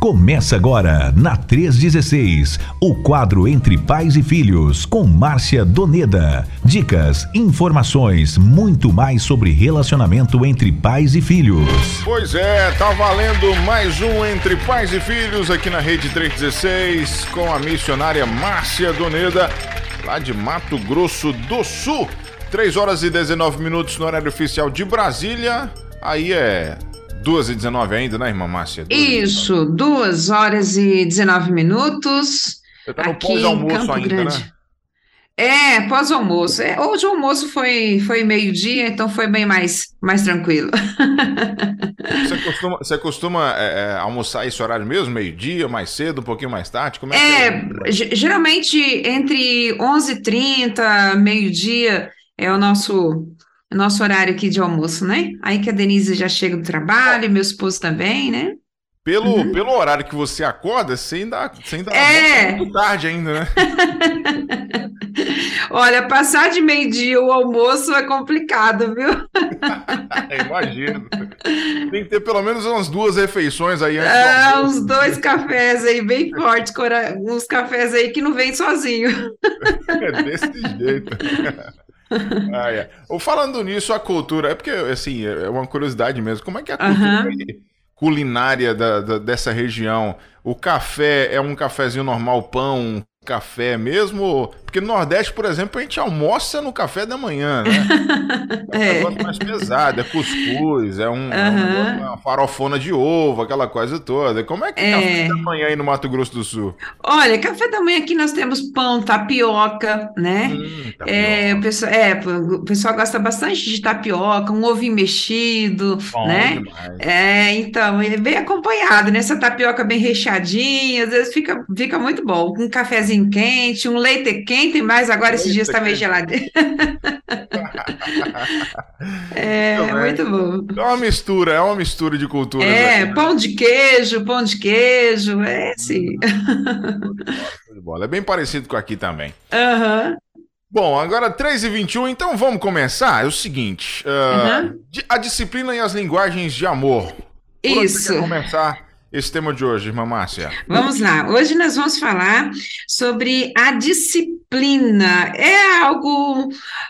Começa agora, na 316, o quadro Entre Pais e Filhos, com Márcia Doneda. Dicas, informações, muito mais sobre relacionamento entre pais e filhos. Pois é, tá valendo mais um Entre Pais e Filhos aqui na Rede 316, com a missionária Márcia Doneda, lá de Mato Grosso do Sul. 3 horas e 19 minutos no horário oficial de Brasília. Aí é 2 e 19 ainda, né, irmã Márcia? Isso, 2 horas e 19 minutos. Você tá no pós-almoço ainda, Grande. né? É, pós-almoço. É, hoje o almoço foi, foi meio-dia, então foi bem mais, mais tranquilo. Você costuma, você costuma é, é, almoçar esse horário mesmo? Meio-dia, mais cedo, um pouquinho mais tarde? Como é, é, é? geralmente entre 11h30, meio-dia é o nosso nosso horário aqui de almoço, né? Aí que a Denise já chega do trabalho, meu esposo também, né? Pelo, uhum. pelo horário que você acorda, você ainda, você ainda é muito tarde ainda, né? Olha, passar de meio-dia o almoço é complicado, viu? Imagino. Tem que ter pelo menos umas duas refeições aí antes É, uns dois cafés aí bem fortes, uns cafés aí que não vem sozinho. É desse jeito. ah, é. Falando nisso, a cultura, é porque, assim, é uma curiosidade mesmo, como é que é a cultura uhum. culinária da, da, dessa região? O café é um cafezinho normal, pão, café mesmo? Porque no Nordeste, por exemplo, a gente almoça no café da manhã, né? É um é. negócio mais pesado, é cuscuz, é, um, uhum. é um uma farofona de ovo, aquela coisa toda. Como é que é café da manhã aí no Mato Grosso do Sul? Olha, café da manhã aqui nós temos pão, tapioca, né? Hum, tapioca. É, o pessoal, é, o pessoal gosta bastante de tapioca, um ovinho mexido, Bom, né? Demais. É, então, ele é bem acompanhado, né? Essa tapioca bem recheadinha, às vezes fica, fica muito bom. Um cafezinho quente, um leite quente quente, mas agora esses dias está meio geladeiro. é, é muito bom. É uma mistura, é uma mistura de culturas. É, né? pão de queijo, pão de queijo, é sim. É bem parecido com aqui também. Aham. Uhum. Bom, agora 3h21, então vamos começar. É o seguinte: uh, uhum. a disciplina e as linguagens de amor. Por Isso. Onde começar esse tema de hoje, irmã Márcia? Vamos lá. Hoje nós vamos falar sobre a disciplina. É algo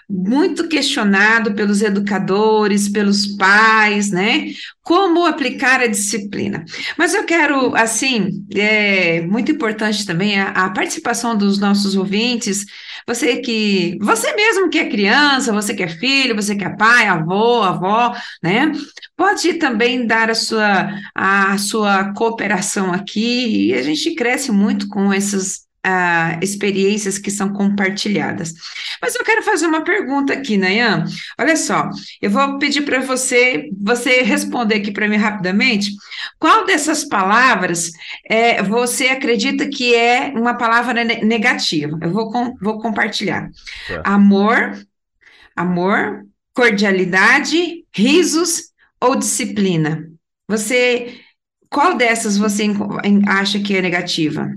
muito questionado pelos educadores, pelos pais, né? Como aplicar a disciplina. Mas eu quero, assim, é muito importante também a, a participação dos nossos ouvintes você que, você mesmo que é criança, você que é filho, você que é pai, avô, avó, né? Pode também dar a sua, a sua cooperação aqui e a gente cresce muito com essas ah, experiências que são compartilhadas. Mas eu quero fazer uma pergunta aqui, Nayan. Olha só, eu vou pedir para você, você responder aqui para mim rapidamente. Qual dessas palavras é, você acredita que é uma palavra negativa? Eu vou, com, vou compartilhar. É. Amor, amor, cordialidade, risos ou disciplina? Você, qual dessas você acha que é negativa?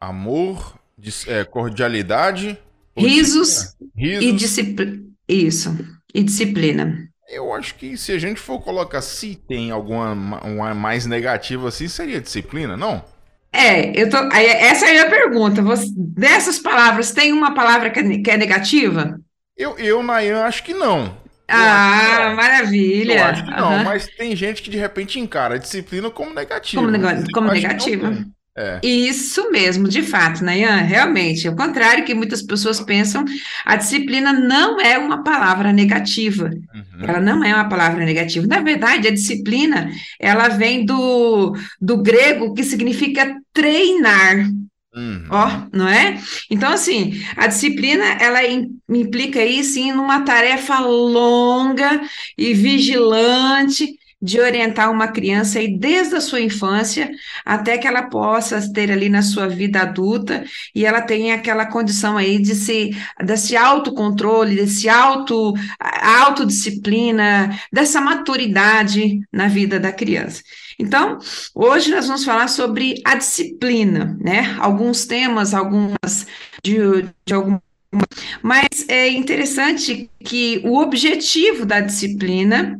Amor, é, cordialidade. Risos, risos, e disciplina. Isso, e disciplina. Eu acho que se a gente for colocar se tem alguma uma mais negativa assim, seria disciplina, não? É, eu tô. Essa é a minha pergunta. Você, dessas palavras, tem uma palavra que é, que é negativa? Eu, eu, Nayan, acho que não. Eu ah, maravilha. Eu acho que não, uhum. mas tem gente que de repente encara a disciplina como negativa. Como, nego como negativa. É. Isso mesmo, de fato, Nayan, realmente. Ao contrário que muitas pessoas pensam, a disciplina não é uma palavra negativa. Uhum. Ela não é uma palavra negativa. Na verdade, a disciplina, ela vem do, do grego que significa treinar. Uhum. Ó, não é? Então, assim, a disciplina, ela implica aí, sim, numa tarefa longa e vigilante, de orientar uma criança aí desde a sua infância até que ela possa ter ali na sua vida adulta e ela tenha aquela condição aí de se desse autocontrole, desse auto autodisciplina, dessa maturidade na vida da criança. Então, hoje nós vamos falar sobre a disciplina, né? Alguns temas, algumas de, de algum mas é interessante que o objetivo da disciplina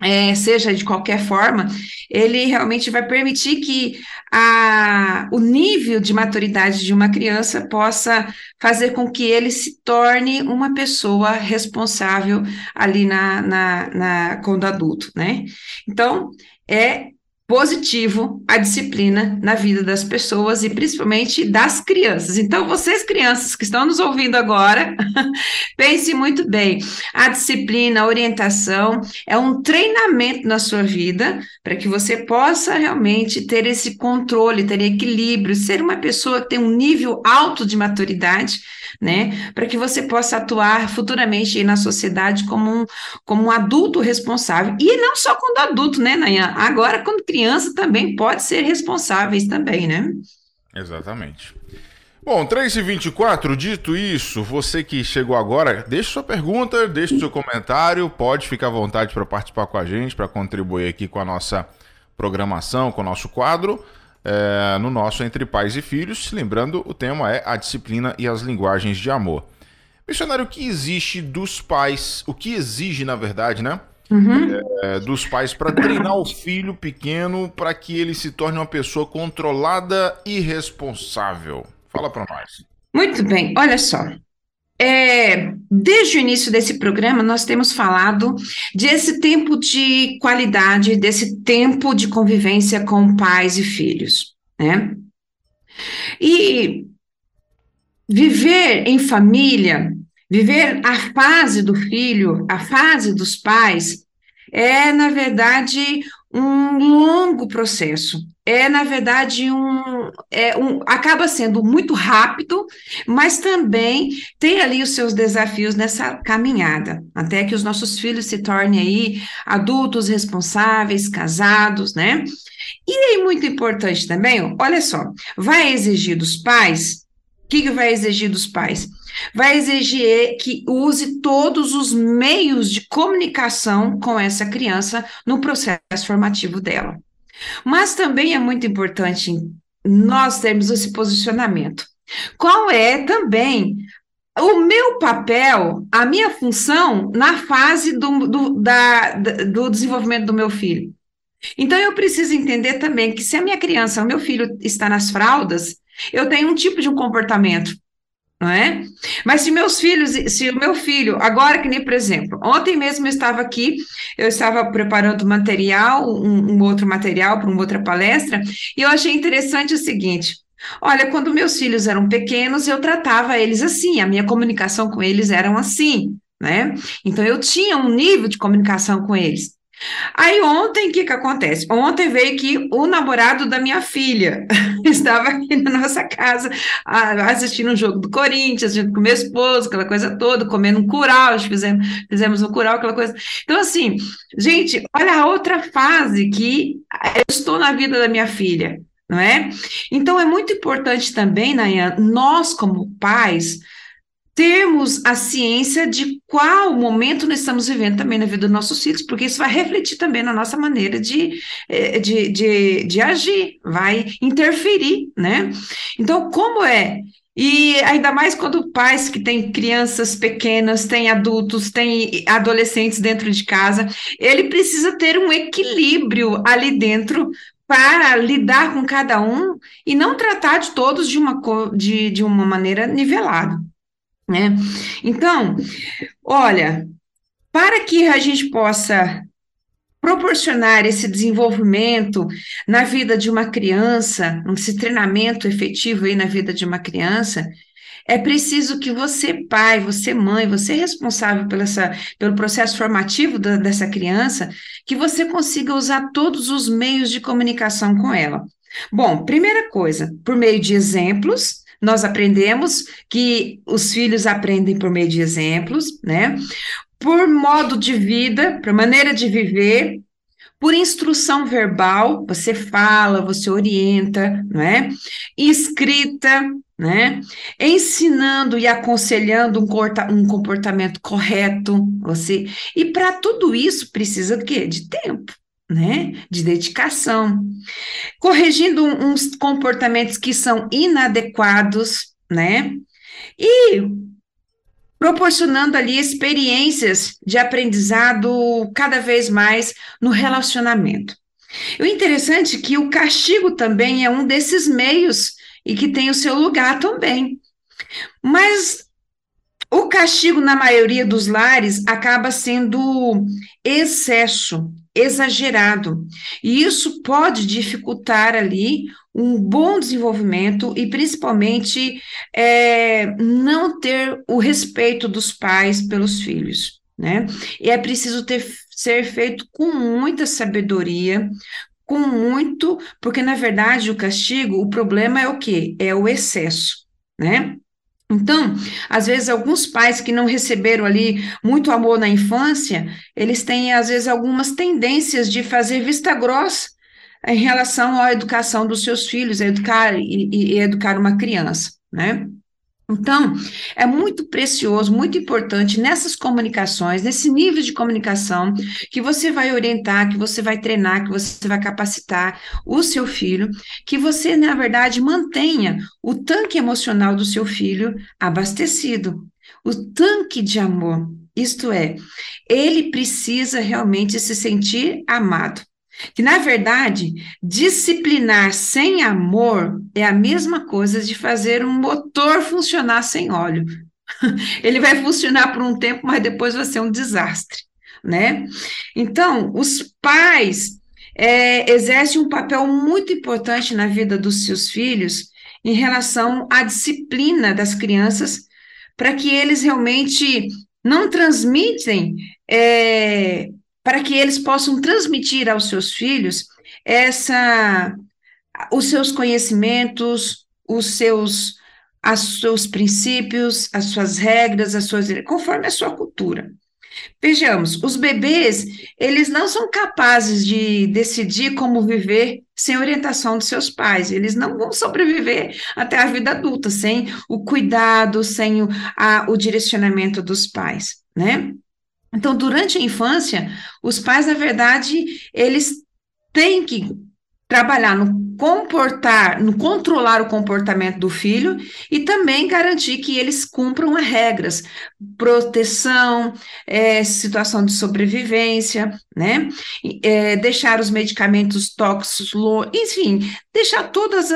é, seja de qualquer forma, ele realmente vai permitir que a, o nível de maturidade de uma criança possa fazer com que ele se torne uma pessoa responsável ali na, na, na quando adulto, né? Então, é positivo a disciplina na vida das pessoas e principalmente das crianças. Então, vocês crianças que estão nos ouvindo agora, pense muito bem. A disciplina, a orientação é um treinamento na sua vida para que você possa realmente ter esse controle, ter equilíbrio, ser uma pessoa que tem um nível alto de maturidade né? Para que você possa atuar futuramente na sociedade como um, como um adulto responsável. E não só quando adulto, né, Nayan? Agora, quando criança, também pode ser responsáveis também, né? Exatamente. Bom, 3h24, dito isso, você que chegou agora, deixe sua pergunta, deixe seu comentário, pode ficar à vontade para participar com a gente, para contribuir aqui com a nossa programação, com o nosso quadro é, no nosso Entre Pais e Filhos. Lembrando, o tema é a disciplina e as linguagens de amor. Missionário, o que existe dos pais, o que exige, na verdade, né? Uhum. É, dos pais para treinar o filho pequeno para que ele se torne uma pessoa controlada e responsável. Fala para nós. Muito bem, olha só. É, desde o início desse programa, nós temos falado desse tempo de qualidade, desse tempo de convivência com pais e filhos, né? E viver em família, viver a fase do filho, a fase dos pais, é, na verdade, um longo processo é, na verdade, um, é um, acaba sendo muito rápido, mas também tem ali os seus desafios nessa caminhada, até que os nossos filhos se tornem aí adultos responsáveis, casados, né? E aí, muito importante também, olha só, vai exigir dos pais, o que, que vai exigir dos pais? Vai exigir que use todos os meios de comunicação com essa criança no processo formativo dela. Mas também é muito importante nós termos esse posicionamento. Qual é também o meu papel, a minha função na fase do, do, da, do desenvolvimento do meu filho? Então, eu preciso entender também que se a minha criança, o meu filho está nas fraldas, eu tenho um tipo de um comportamento não é? Mas se meus filhos, se o meu filho, agora que nem, por exemplo, ontem mesmo eu estava aqui, eu estava preparando material, um, um outro material para uma outra palestra, e eu achei interessante o seguinte, olha, quando meus filhos eram pequenos, eu tratava eles assim, a minha comunicação com eles eram assim, né? Então eu tinha um nível de comunicação com eles. Aí ontem, o que que acontece? Ontem veio aqui o namorado da minha filha, estava aqui na nossa casa, assistindo um jogo do Corinthians, junto com meu esposo, aquela coisa toda, comendo um curau, fizemos, fizemos um curau, aquela coisa. Então, assim, gente, olha a outra fase que eu estou na vida da minha filha, não é? Então, é muito importante também, Nayan, nós como pais, termos a ciência de qual momento nós estamos vivendo também na vida dos nossos filhos, porque isso vai refletir também na nossa maneira de, eh, de, de, de agir, vai interferir, né? Então, como é e ainda mais quando pais que têm crianças pequenas, têm adultos, têm adolescentes dentro de casa, ele precisa ter um equilíbrio ali dentro para lidar com cada um e não tratar de todos de uma, de, de uma maneira nivelada. Né? Então, olha, para que a gente possa proporcionar esse desenvolvimento na vida de uma criança, esse treinamento efetivo aí na vida de uma criança, é preciso que você, pai, você, mãe, você responsável pela essa, pelo processo formativo da, dessa criança, que você consiga usar todos os meios de comunicação com ela. Bom, primeira coisa, por meio de exemplos, nós aprendemos que os filhos aprendem por meio de exemplos, né? Por modo de vida, por maneira de viver, por instrução verbal, você fala, você orienta, não é? Escrita, né? Ensinando e aconselhando um, um comportamento correto, você. E para tudo isso precisa de quê? De tempo né, de dedicação, corrigindo uns comportamentos que são inadequados, né, e proporcionando ali experiências de aprendizado cada vez mais no relacionamento. O interessante é que o castigo também é um desses meios e que tem o seu lugar também. Mas o castigo, na maioria dos lares, acaba sendo excesso, exagerado. E isso pode dificultar ali um bom desenvolvimento e, principalmente, é, não ter o respeito dos pais pelos filhos. Né? E é preciso ter, ser feito com muita sabedoria, com muito, porque na verdade o castigo, o problema é o quê? É o excesso, né? Então, às vezes, alguns pais que não receberam ali muito amor na infância, eles têm, às vezes, algumas tendências de fazer vista grossa em relação à educação dos seus filhos, educar e, e educar uma criança, né? Então, é muito precioso, muito importante nessas comunicações, nesse nível de comunicação, que você vai orientar, que você vai treinar, que você vai capacitar o seu filho, que você, na verdade, mantenha o tanque emocional do seu filho abastecido, o tanque de amor. Isto é, ele precisa realmente se sentir amado. Que, na verdade, disciplinar sem amor é a mesma coisa de fazer um motor funcionar sem óleo. Ele vai funcionar por um tempo, mas depois vai ser um desastre, né? Então, os pais é, exercem um papel muito importante na vida dos seus filhos em relação à disciplina das crianças, para que eles realmente não transmitem é, para que eles possam transmitir aos seus filhos essa os seus conhecimentos, os seus os seus princípios, as suas regras, as suas conforme a sua cultura. Vejamos, os bebês, eles não são capazes de decidir como viver sem orientação dos seus pais. Eles não vão sobreviver até a vida adulta sem o cuidado, sem o, a, o direcionamento dos pais, né? Então, durante a infância, os pais, na verdade, eles têm que trabalhar no comportar, no controlar o comportamento do filho e também garantir que eles cumpram as regras, proteção, é, situação de sobrevivência, né? É, deixar os medicamentos tóxicos, enfim, deixar todos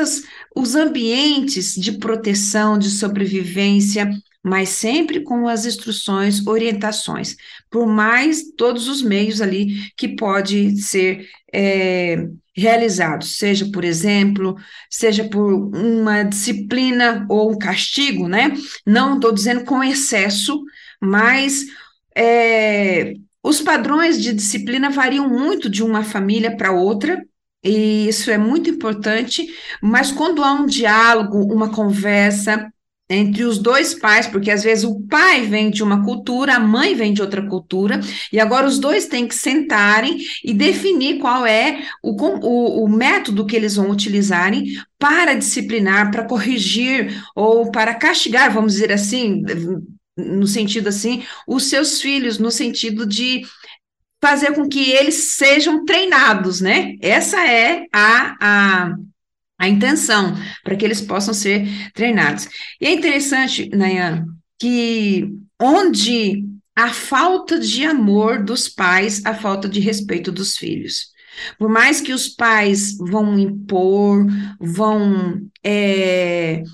os ambientes de proteção, de sobrevivência mas sempre com as instruções, orientações, por mais todos os meios ali que pode ser é, realizado, seja por exemplo, seja por uma disciplina ou um castigo, né? Não estou dizendo com excesso, mas é, os padrões de disciplina variam muito de uma família para outra, e isso é muito importante, mas quando há um diálogo, uma conversa, entre os dois pais, porque às vezes o pai vem de uma cultura, a mãe vem de outra cultura, e agora os dois têm que sentarem e definir qual é o, o, o método que eles vão utilizarem para disciplinar, para corrigir ou para castigar, vamos dizer assim, no sentido assim, os seus filhos, no sentido de fazer com que eles sejam treinados, né? Essa é a, a a intenção, para que eles possam ser treinados. E é interessante, Nayan, que onde a falta de amor dos pais, a falta de respeito dos filhos. Por mais que os pais vão impor, vão é,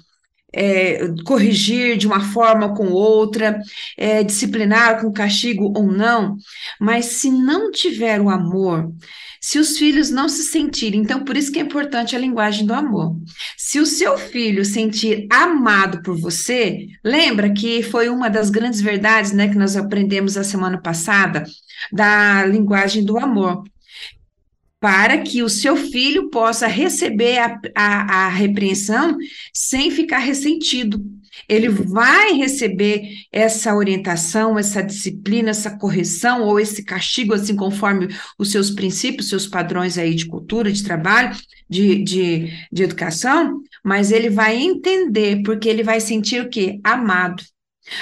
é, corrigir de uma forma ou com outra, é, disciplinar com castigo ou não, mas se não tiver o amor, se os filhos não se sentirem, então por isso que é importante a linguagem do amor. Se o seu filho sentir amado por você, lembra que foi uma das grandes verdades, né, que nós aprendemos a semana passada da linguagem do amor para que o seu filho possa receber a, a, a, repreensão sem ficar ressentido. Ele vai receber essa orientação, essa disciplina, essa correção ou esse castigo, assim conforme os seus princípios, seus padrões aí de cultura, de trabalho, de, de, de educação, mas ele vai entender, porque ele vai sentir o quê? Amado.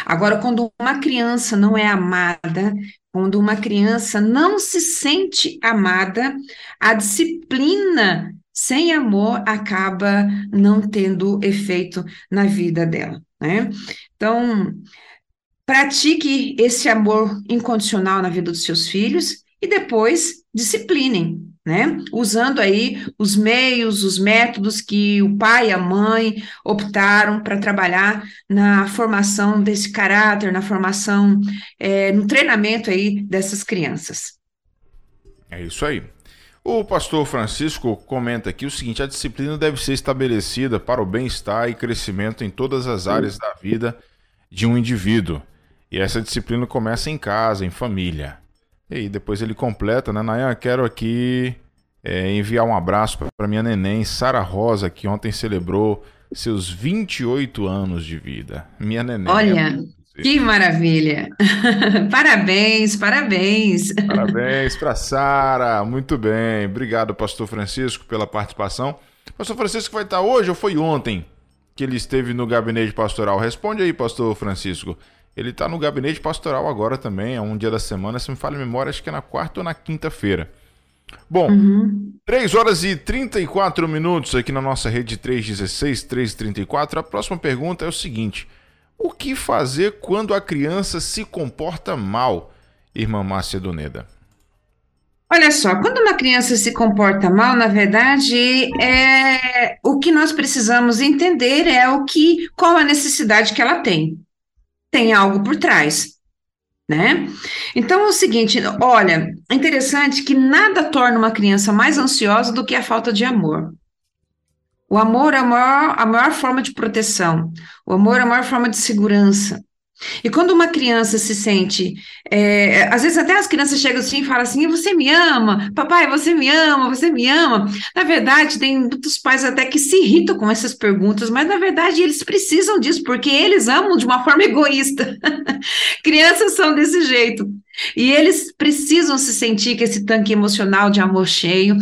Agora, quando uma criança não é amada, quando uma criança não se sente amada, a disciplina sem amor acaba não tendo efeito na vida dela, né? Então, pratique esse amor incondicional na vida dos seus filhos e depois disciplinem, né? Usando aí os meios, os métodos que o pai e a mãe optaram para trabalhar na formação desse caráter, na formação, é, no treinamento aí dessas crianças. É isso aí. O pastor Francisco comenta aqui o seguinte: a disciplina deve ser estabelecida para o bem-estar e crescimento em todas as áreas da vida de um indivíduo. E essa disciplina começa em casa, em família. E aí depois ele completa, né? Nayan, quero aqui é, enviar um abraço para minha neném, Sara Rosa, que ontem celebrou seus 28 anos de vida. Minha neném. Olha, que maravilha! parabéns, parabéns! Parabéns para Sara, muito bem. Obrigado, Pastor Francisco, pela participação. Pastor Francisco vai estar hoje ou foi ontem que ele esteve no gabinete pastoral? Responde aí, Pastor Francisco. Ele está no gabinete pastoral agora também, é um dia da semana, se me falha a memória, acho que é na quarta ou na quinta-feira. Bom, uhum. 3 horas e 34 minutos aqui na nossa rede 316, 334. A próxima pergunta é o seguinte: O que fazer quando a criança se comporta mal, irmã Márcia Doneda? Olha só, quando uma criança se comporta mal, na verdade, é o que nós precisamos entender é o que qual a necessidade que ela tem tem algo por trás, né? Então é o seguinte, olha, é interessante que nada torna uma criança mais ansiosa do que a falta de amor. O amor é a maior, a maior forma de proteção, o amor é a maior forma de segurança. E quando uma criança se sente, é, às vezes até as crianças chegam assim e falam assim: você me ama, papai, você me ama, você me ama. Na verdade, tem muitos pais até que se irritam com essas perguntas, mas na verdade eles precisam disso, porque eles amam de uma forma egoísta. Crianças são desse jeito. E eles precisam se sentir com esse tanque emocional de amor cheio.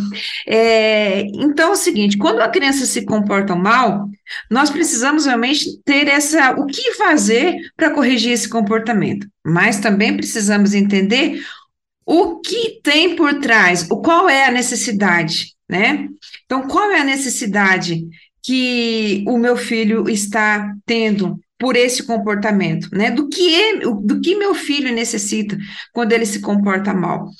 É, então é o seguinte: quando a criança se comporta mal, nós precisamos realmente ter essa o que fazer para corrigir esse comportamento. Mas também precisamos entender o que tem por trás, o qual é a necessidade, né? Então, qual é a necessidade que o meu filho está tendo por esse comportamento, né? Do que ele, do que meu filho necessita quando ele se comporta mal.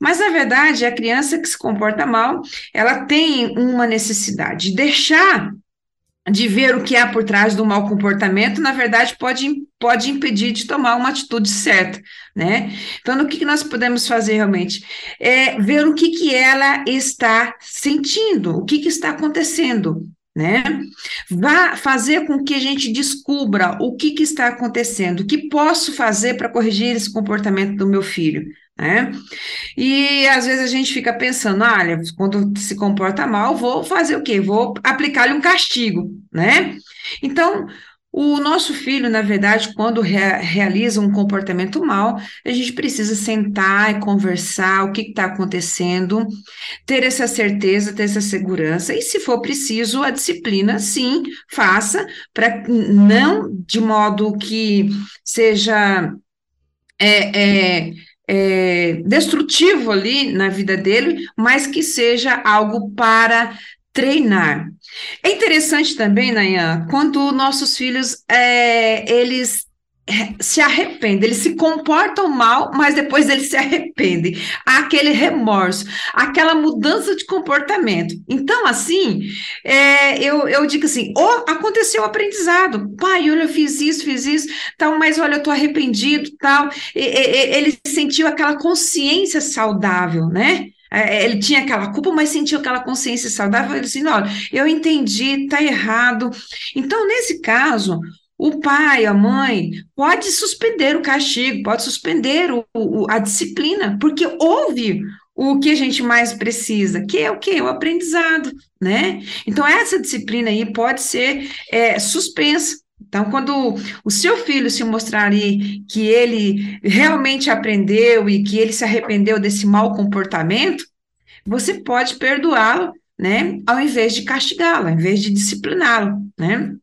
Mas na verdade, a criança que se comporta mal, ela tem uma necessidade. Deixar de ver o que há por trás do mau comportamento, na verdade, pode, pode impedir de tomar uma atitude certa, né? Então, o que, que nós podemos fazer realmente? É ver o que, que ela está sentindo, o que, que está acontecendo, né? Vá fazer com que a gente descubra o que, que está acontecendo, o que posso fazer para corrigir esse comportamento do meu filho, né? E às vezes a gente fica pensando, ah, olha, quando se comporta mal, vou fazer o quê? Vou aplicar-lhe um castigo, né? Então, o nosso filho, na verdade, quando rea realiza um comportamento mal, a gente precisa sentar e conversar o que está acontecendo, ter essa certeza, ter essa segurança, e se for preciso, a disciplina, sim, faça, para não de modo que seja. É, é, é, destrutivo ali na vida dele, mas que seja algo para treinar. É interessante também, Nayan, quando nossos filhos, é, eles se arrependem, eles se comportam mal, mas depois eles se arrependem. Há aquele remorso, aquela mudança de comportamento. Então, assim, é, eu, eu digo assim: oh, aconteceu o aprendizado. Pai, olha, eu fiz isso, fiz isso, tal, mas olha, eu estou arrependido, tal. E, e, ele sentiu aquela consciência saudável, né? É, ele tinha aquela culpa, mas sentiu aquela consciência saudável, ele disse, olha, eu entendi, está errado. Então, nesse caso, o pai, a mãe, pode suspender o castigo, pode suspender o, o, a disciplina, porque houve o que a gente mais precisa, que é o que? O aprendizado, né? Então, essa disciplina aí pode ser é, suspensa. Então, quando o seu filho se mostrar ali que ele realmente aprendeu e que ele se arrependeu desse mau comportamento, você pode perdoá-lo, né? Ao invés de castigá-lo, ao invés de discipliná-lo, né?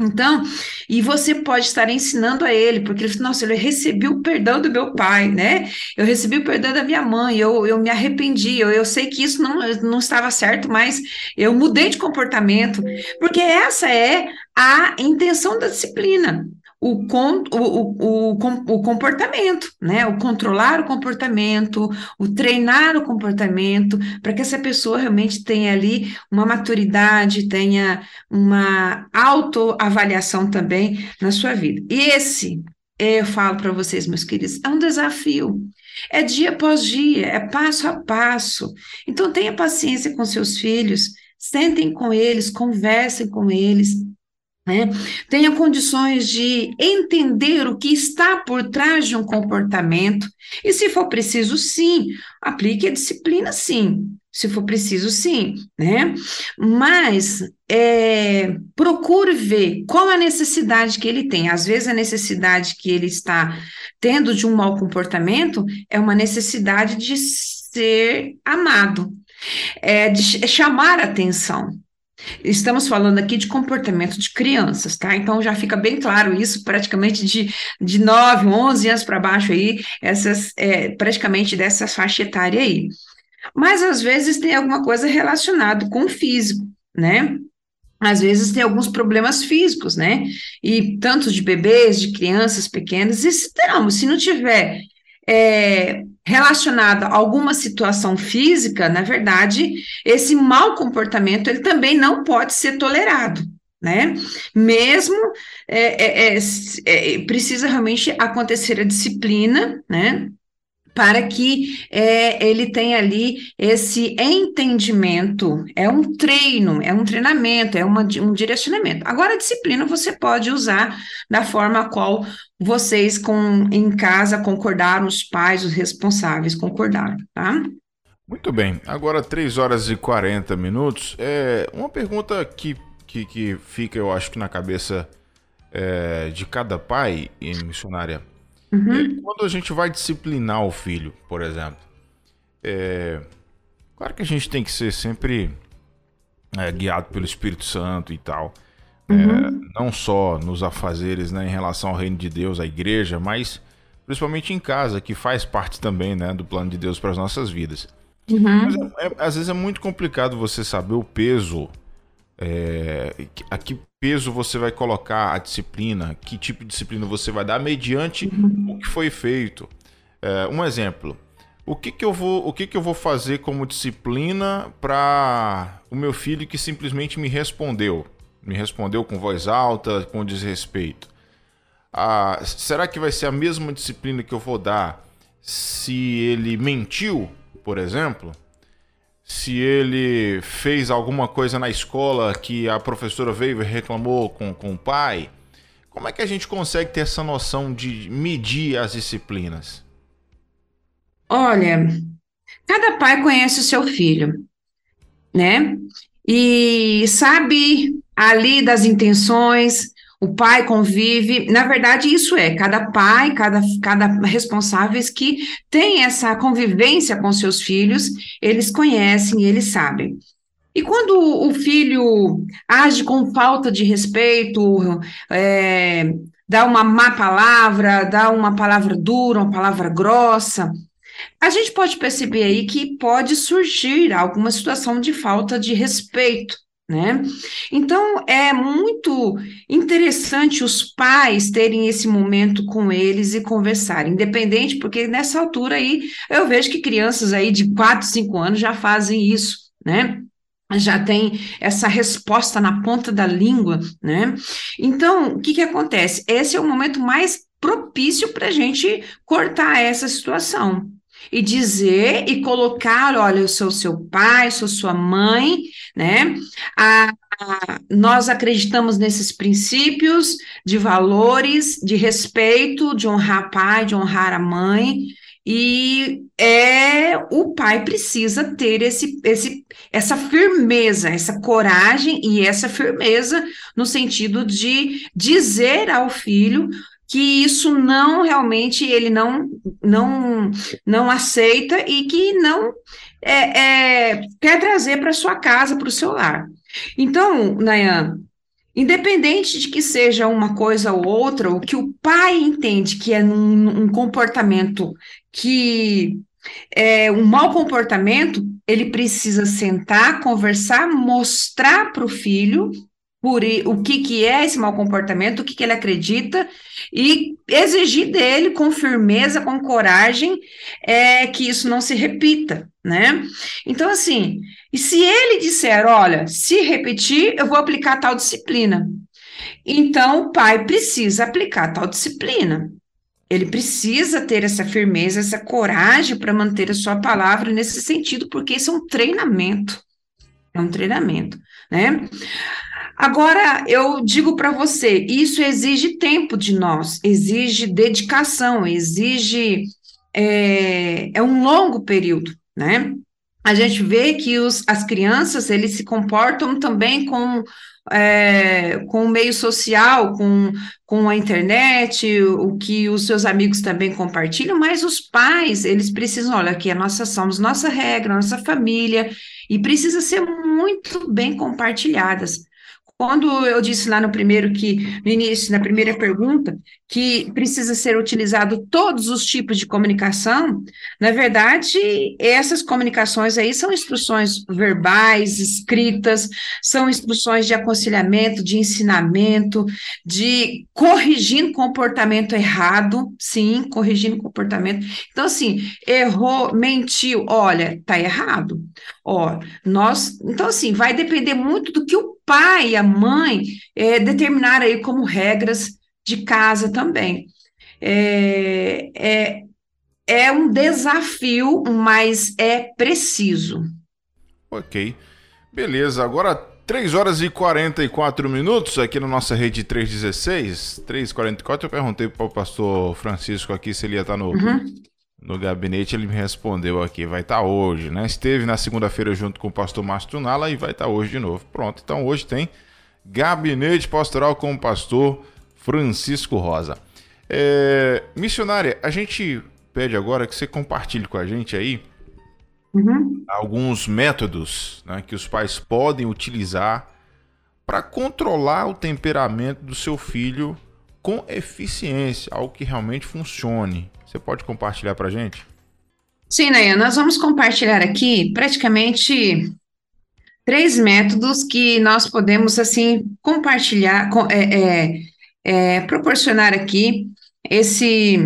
Então, e você pode estar ensinando a ele, porque ele nossa, eu recebi o perdão do meu pai, né? Eu recebi o perdão da minha mãe, eu, eu me arrependi, eu, eu sei que isso não, não estava certo, mas eu mudei de comportamento, porque essa é a intenção da disciplina. O, o, o, o, comportamento, né? O controlar o comportamento, o treinar o comportamento, para que essa pessoa realmente tenha ali uma maturidade, tenha uma autoavaliação também na sua vida. E esse, eu falo para vocês, meus queridos, é um desafio. É dia após dia, é passo a passo. Então tenha paciência com seus filhos, sentem com eles, conversem com eles, né? Tenha condições de entender o que está por trás de um comportamento, e se for preciso, sim, aplique a disciplina, sim. Se for preciso, sim, né? Mas é, procure ver qual a necessidade que ele tem. Às vezes, a necessidade que ele está tendo de um mau comportamento é uma necessidade de ser amado, é de chamar atenção. Estamos falando aqui de comportamento de crianças, tá? Então já fica bem claro isso, praticamente de, de 9, 11 anos para baixo aí, essas, é, praticamente dessa faixa etária aí. Mas às vezes tem alguma coisa relacionada com o físico, né? Às vezes tem alguns problemas físicos, né? E tanto de bebês, de crianças pequenas, e se, não, se não tiver é, relacionada a alguma situação física, na verdade, esse mau comportamento ele também não pode ser tolerado. Né? Mesmo é, é, é, é precisa realmente acontecer a disciplina, né? Para que é, ele tenha ali esse entendimento. É um treino, é um treinamento, é uma, um direcionamento. Agora, a disciplina você pode usar da forma a qual vocês com, em casa concordaram, os pais, os responsáveis concordaram, tá? Muito bem, agora 3 horas e 40 minutos. É uma pergunta que, que, que fica, eu acho que na cabeça é, de cada pai missionária. Uhum. quando a gente vai disciplinar o filho, por exemplo, é, claro que a gente tem que ser sempre é, guiado pelo Espírito Santo e tal. É, uhum. não só nos afazeres né, em relação ao reino de Deus, à igreja, mas principalmente em casa, que faz parte também né, do plano de Deus para as nossas vidas. Uhum. Mas é, é, às vezes é muito complicado você saber o peso é, a que peso você vai colocar a disciplina, que tipo de disciplina você vai dar mediante o que foi feito. É, um exemplo. O que, que eu vou, o que, que eu vou fazer como disciplina para o meu filho que simplesmente me respondeu, me respondeu com voz alta, com desrespeito? Ah, será que vai ser a mesma disciplina que eu vou dar se ele mentiu, por exemplo? Se ele fez alguma coisa na escola que a professora veio e reclamou com, com o pai. Como é que a gente consegue ter essa noção de medir as disciplinas? Olha, cada pai conhece o seu filho, né? E sabe ali das intenções, o pai convive, na verdade, isso é, cada pai, cada, cada responsáveis que tem essa convivência com seus filhos, eles conhecem, eles sabem. E quando o filho age com falta de respeito, é, dá uma má palavra, dá uma palavra dura, uma palavra grossa, a gente pode perceber aí que pode surgir alguma situação de falta de respeito né? Então, é muito interessante os pais terem esse momento com eles e conversarem, independente, porque nessa altura aí eu vejo que crianças aí de 4, 5 anos já fazem isso, né? Já tem essa resposta na ponta da língua, né? Então, o que que acontece? Esse é o momento mais propício para a gente cortar essa situação, e dizer e colocar, olha, eu sou seu pai, sou sua mãe, né? A, a, nós acreditamos nesses princípios de valores, de respeito, de honrar pai, de honrar a mãe, e é o pai precisa ter esse, esse, essa firmeza, essa coragem e essa firmeza no sentido de dizer ao filho que isso não realmente ele não não não aceita e que não é, é quer trazer para sua casa, para o seu lar. Então, Nayan, independente de que seja uma coisa ou outra, o que o pai entende que é um, um comportamento que é um mau comportamento, ele precisa sentar, conversar, mostrar para o filho por o que, que é esse mau comportamento, o que, que ele acredita, e exigir dele com firmeza, com coragem, é, que isso não se repita, né? Então, assim, e se ele disser, olha, se repetir, eu vou aplicar tal disciplina. Então, o pai precisa aplicar tal disciplina. Ele precisa ter essa firmeza, essa coragem para manter a sua palavra nesse sentido, porque isso é um treinamento. É um treinamento, né? Agora, eu digo para você, isso exige tempo de nós, exige dedicação, exige. É, é um longo período, né? A gente vê que os, as crianças, eles se comportam também com é, com o meio social, com, com a internet, o que os seus amigos também compartilham, mas os pais, eles precisam, olha, aqui a nossa somos nossa regra, nossa família, e precisa ser muito bem compartilhadas. Quando eu disse lá no primeiro que, no início, na primeira pergunta, que precisa ser utilizado todos os tipos de comunicação, na verdade, essas comunicações aí são instruções verbais, escritas, são instruções de aconselhamento, de ensinamento, de corrigindo comportamento errado, sim, corrigindo comportamento. Então, assim, errou, mentiu, olha, tá errado. Ó, nós, então, assim, vai depender muito do que o pai e a mãe é, determinar aí como regras de casa também. É, é, é um desafio, mas é preciso. Ok. Beleza, agora 3 horas e 44 minutos aqui na nossa rede 316. 3h44, eu perguntei para o pastor Francisco aqui se ele ia estar no, uhum. No gabinete. Ele me respondeu aqui, vai estar tá hoje, né? Esteve na segunda-feira junto com o pastor Márcio Tunala e vai estar tá hoje de novo. Pronto, então hoje tem Gabinete Pastoral com o pastor Francisco Rosa. É, missionária, a gente pede agora que você compartilhe com a gente aí uhum. alguns métodos né, que os pais podem utilizar para controlar o temperamento do seu filho com eficiência, algo que realmente funcione. Você pode compartilhar para a gente? Sim, Nayan, nós vamos compartilhar aqui praticamente três métodos que nós podemos, assim, compartilhar, é, é, é, proporcionar aqui esse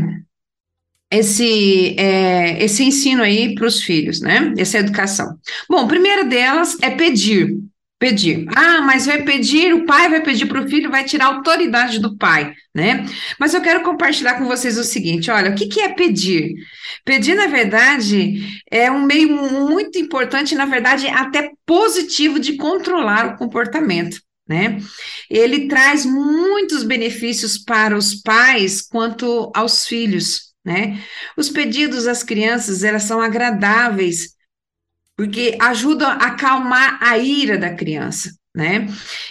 esse, é, esse ensino aí para os filhos, né? Essa educação. Bom, a primeira delas é pedir. Pedir. Ah, mas vai pedir, o pai vai pedir para o filho, vai tirar a autoridade do pai, né? Mas eu quero compartilhar com vocês o seguinte: olha, o que, que é pedir? Pedir, na verdade, é um meio muito importante, na verdade, até positivo de controlar o comportamento né? Ele traz muitos benefícios para os pais quanto aos filhos, né? Os pedidos às crianças, elas são agradáveis, porque ajudam a acalmar a ira da criança, né?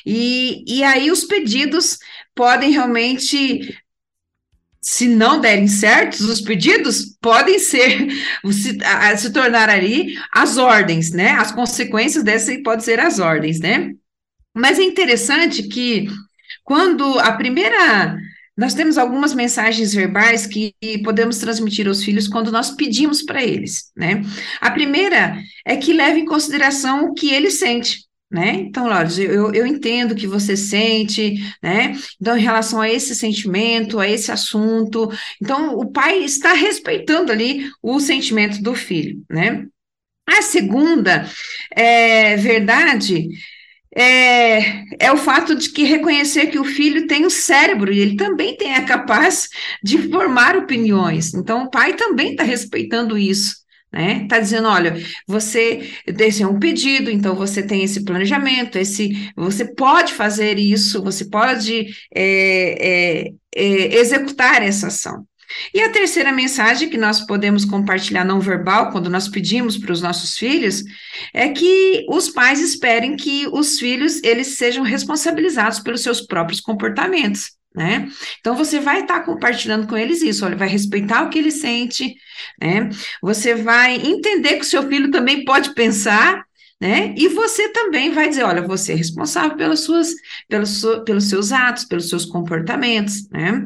E, e aí os pedidos podem realmente se não derem certos, os pedidos podem ser se, a, se tornar ali as ordens, né? As consequências dessa podem ser as ordens, né? Mas é interessante que quando a primeira. Nós temos algumas mensagens verbais que podemos transmitir aos filhos quando nós pedimos para eles, né? A primeira é que leve em consideração o que ele sente, né? Então, Lores, eu, eu entendo o que você sente, né? Então, em relação a esse sentimento, a esse assunto, então o pai está respeitando ali o sentimento do filho, né? A segunda é, verdade é, é o fato de que reconhecer que o filho tem um cérebro e ele também tem é capaz de formar opiniões. Então, o pai também está respeitando isso. Né? Tá dizendo, olha, você é um pedido, então você tem esse planejamento, esse você pode fazer isso, você pode é, é, é, executar essa ação. E a terceira mensagem que nós podemos compartilhar não verbal, quando nós pedimos para os nossos filhos, é que os pais esperem que os filhos eles sejam responsabilizados pelos seus próprios comportamentos. Né? Então você vai estar tá compartilhando com eles isso, olha, vai respeitar o que ele sente, né? Você vai entender que o seu filho também pode pensar né? E você também vai dizer, olha, você é responsável pelas suas, pelos, seus atos, pelos seus comportamentos, né?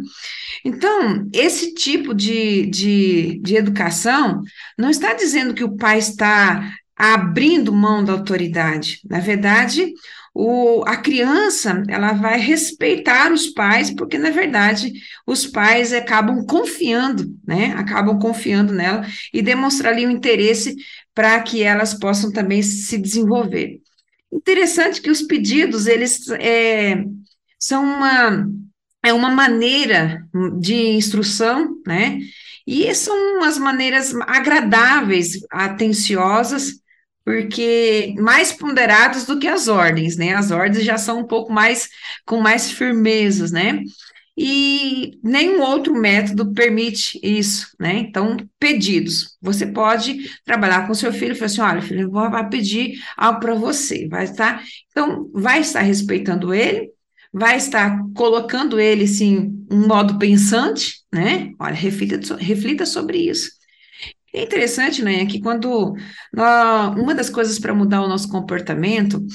Então, esse tipo de, de, de educação não está dizendo que o pai está abrindo mão da autoridade. Na verdade, o, a criança ela vai respeitar os pais, porque na verdade os pais acabam confiando, né? Acabam confiando nela e demonstrar ali o interesse para que elas possam também se desenvolver. Interessante que os pedidos eles é, são uma é uma maneira de instrução, né? E são as maneiras agradáveis, atenciosas porque mais ponderados do que as ordens, né? As ordens já são um pouco mais com mais firmezas, né? E nenhum outro método permite isso, né? Então, pedidos. Você pode trabalhar com seu filho e falar assim: olha, filho, vou pedir algo para você, vai estar. Então, vai estar respeitando ele, vai estar colocando ele, sim, um modo pensante, né? Olha, reflita, reflita sobre isso. É interessante, né, que quando nós, uma das coisas para mudar o nosso comportamento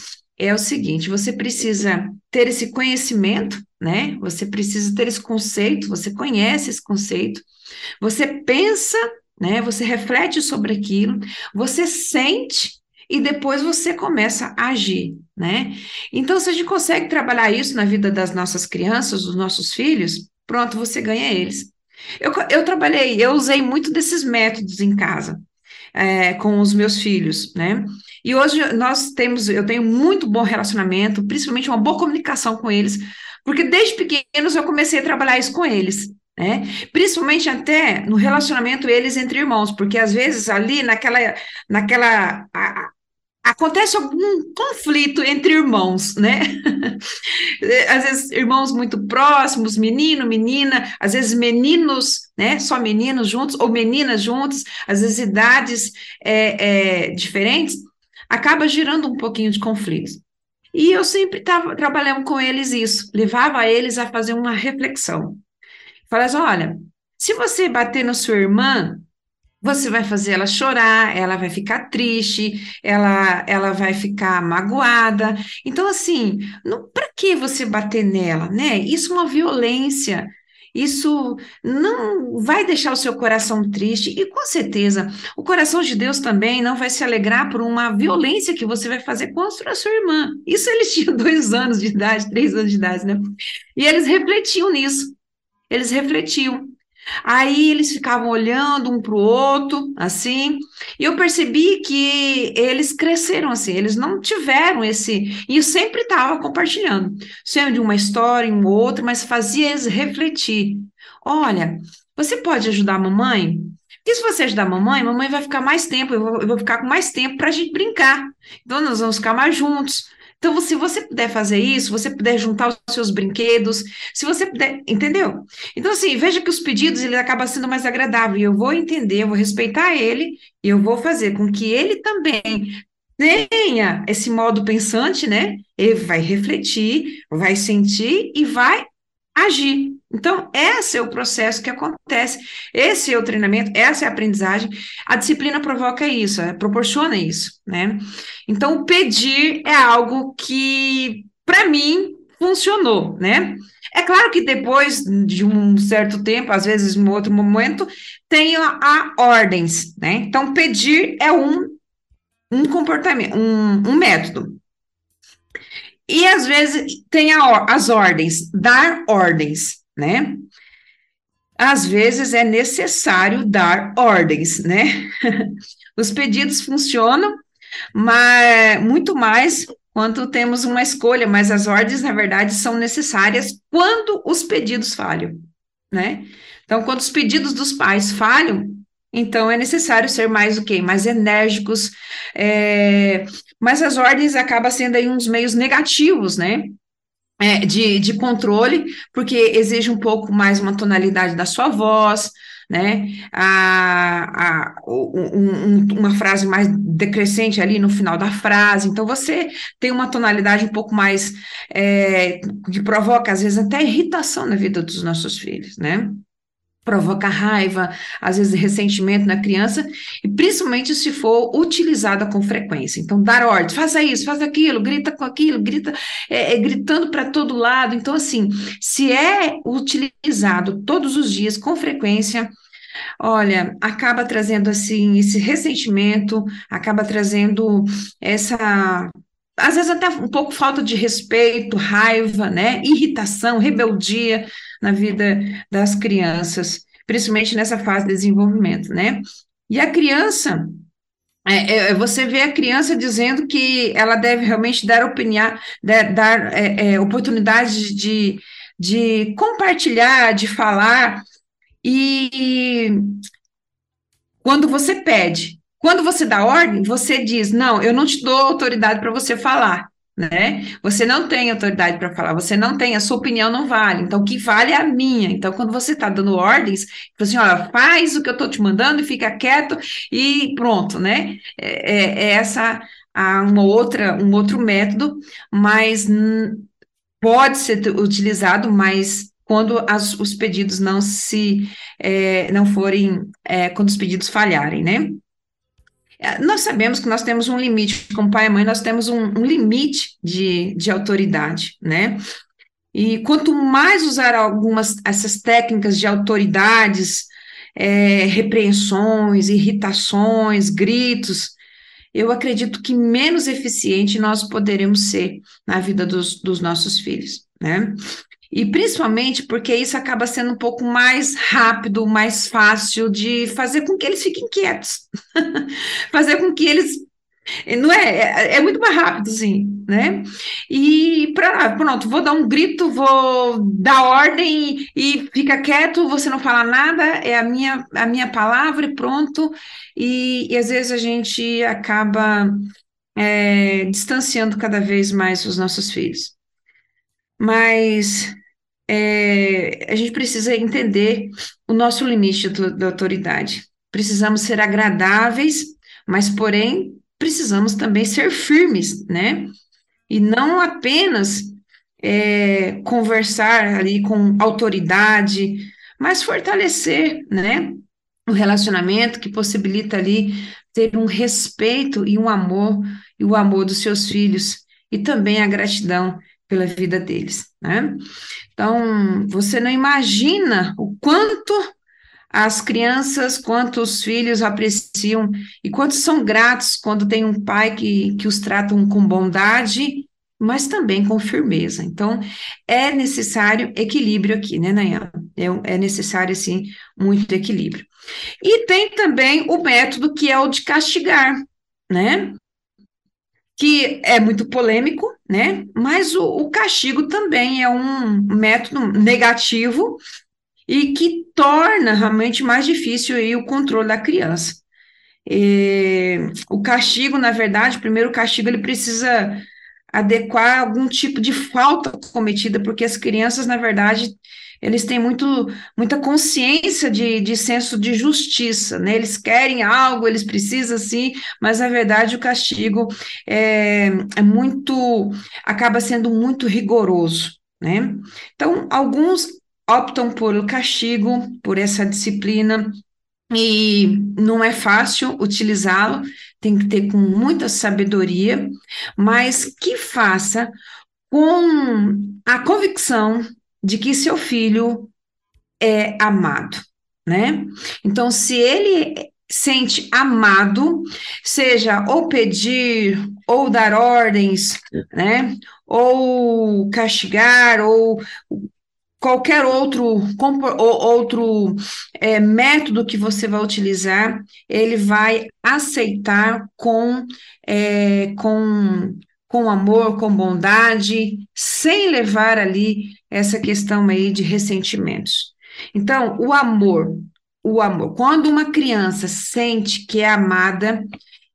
é o seguinte: você precisa ter esse conhecimento, né? Você precisa ter esse conceito, você conhece esse conceito, você pensa, né? Você reflete sobre aquilo, você sente e depois você começa a agir, né? Então, se a gente consegue trabalhar isso na vida das nossas crianças, dos nossos filhos, pronto, você ganha eles. Eu, eu trabalhei, eu usei muito desses métodos em casa, é, com os meus filhos, né? E hoje nós temos, eu tenho muito bom relacionamento, principalmente uma boa comunicação com eles, porque desde pequenos eu comecei a trabalhar isso com eles. Né? Principalmente até no relacionamento eles entre irmãos, porque às vezes ali naquela, naquela a, acontece algum conflito entre irmãos, né? às vezes irmãos muito próximos, menino, menina, às vezes meninos, né? Só meninos juntos ou meninas juntos, às vezes idades é, é, diferentes, acaba gerando um pouquinho de conflito. E eu sempre estava trabalhando com eles isso, levava eles a fazer uma reflexão. Falava assim, olha, se você bater na sua irmã, você vai fazer ela chorar, ela vai ficar triste, ela, ela vai ficar magoada. Então, assim, para que você bater nela, né? Isso é uma violência. Isso não vai deixar o seu coração triste, e com certeza o coração de Deus também não vai se alegrar por uma violência que você vai fazer contra a sua irmã. Isso eles tinham dois anos de idade, três anos de idade, né? E eles refletiam nisso. Eles refletiam. Aí eles ficavam olhando um para o outro, assim, e eu percebi que eles cresceram assim, eles não tiveram esse. E eu sempre estava compartilhando, sempre de uma história em outra, mas fazia eles refletir. Olha, você pode ajudar a mamãe? Porque se você ajudar a mamãe, a mamãe vai ficar mais tempo, eu vou, eu vou ficar com mais tempo para a gente brincar. Então, nós vamos ficar mais juntos. Então, se você puder fazer isso, você puder juntar os seus brinquedos, se você puder, entendeu? Então, assim, veja que os pedidos, ele acaba sendo mais agradável, eu vou entender, eu vou respeitar ele, e eu vou fazer com que ele também tenha esse modo pensante, né? Ele vai refletir, vai sentir e vai agir. Então, esse é o processo que acontece, esse é o treinamento, essa é a aprendizagem. A disciplina provoca isso, é, proporciona isso, né? Então, pedir é algo que, para mim, funcionou, né? É claro que depois de um certo tempo, às vezes em outro momento, tem a, a ordens, né? Então, pedir é um, um comportamento, um, um método. E às vezes tem a, as ordens, dar ordens né? Às vezes é necessário dar ordens, né? Os pedidos funcionam, mas muito mais quando temos uma escolha, mas as ordens, na verdade, são necessárias quando os pedidos falham, né? Então, quando os pedidos dos pais falham, então é necessário ser mais o quê? Mais enérgicos, é, mas as ordens acabam sendo aí uns meios negativos, né? É, de, de controle, porque exige um pouco mais uma tonalidade da sua voz, né? A, a, um, uma frase mais decrescente ali no final da frase. Então, você tem uma tonalidade um pouco mais é, que provoca, às vezes, até irritação na vida dos nossos filhos, né? Provoca raiva, às vezes ressentimento na criança, e principalmente se for utilizada com frequência. Então, dar ordem, faça isso, faça aquilo, grita com aquilo, grita, é, é, gritando para todo lado. Então, assim, se é utilizado todos os dias com frequência, olha, acaba trazendo assim esse ressentimento, acaba trazendo essa às vezes até um pouco falta de respeito, raiva, né, irritação, rebeldia na vida das crianças, principalmente nessa fase de desenvolvimento, né? E a criança, é, é, é, você vê a criança dizendo que ela deve realmente dar opinião, dar, dar é, é, oportunidade de, de compartilhar, de falar, e quando você pede, quando você dá ordem, você diz: não, eu não te dou autoridade para você falar né? Você não tem autoridade para falar, você não tem, a sua opinião não vale. Então, o que vale é a minha. Então, quando você está dando ordens, assim, olha, faz o que eu estou te mandando e fica quieto e pronto, né? É, é, é essa uma outra, um outro método, mas pode ser utilizado, mas quando as, os pedidos não se é, não forem, é, quando os pedidos falharem, né? É, nós sabemos que nós temos um limite, como pai e mãe, nós temos um, um limite de, de autoridade, né? E quanto mais usar algumas essas técnicas de autoridades, é, repreensões, irritações, gritos, eu acredito que menos eficiente nós poderemos ser na vida dos, dos nossos filhos, né? E principalmente porque isso acaba sendo um pouco mais rápido, mais fácil de fazer com que eles fiquem quietos. fazer com que eles. Não é, é, é, muito mais rápido, sim, né? E pra, pronto, vou dar um grito, vou dar ordem e fica quieto, você não fala nada, é a minha, a minha palavra e pronto. E, e às vezes a gente acaba é, distanciando cada vez mais os nossos filhos. Mas é, a gente precisa entender o nosso limite da autoridade. Precisamos ser agradáveis, mas, porém, precisamos também ser firmes, né? E não apenas é, conversar ali com autoridade, mas fortalecer, né? O relacionamento que possibilita ali ter um respeito e um amor, e o amor dos seus filhos, e também a gratidão pela vida deles, né? Então, você não imagina o quanto as crianças, quanto os filhos apreciam e quantos são gratos quando tem um pai que, que os tratam com bondade, mas também com firmeza. Então, é necessário equilíbrio aqui, né, Nayana? É, é necessário, assim, muito equilíbrio. E tem também o método que é o de castigar, né? Que é muito polêmico, né? Mas o, o, castigo também é um método negativo e que torna realmente mais difícil aí o controle da criança. E, o castigo, na verdade, primeiro o castigo ele precisa adequar algum tipo de falta cometida, porque as crianças, na verdade, eles têm muito, muita consciência de, de senso de justiça, né? Eles querem algo, eles precisam sim, mas na verdade o castigo é, é muito, acaba sendo muito rigoroso, né? Então, alguns optam por castigo, por essa disciplina, e não é fácil utilizá-lo, tem que ter com muita sabedoria, mas que faça com a convicção de que seu filho é amado, né? Então, se ele sente amado, seja ou pedir, ou dar ordens, né? Ou castigar, ou qualquer outro, outro é, método que você vai utilizar, ele vai aceitar com, é, com com amor, com bondade, sem levar ali essa questão aí de ressentimentos. Então, o amor, o amor, quando uma criança sente que é amada,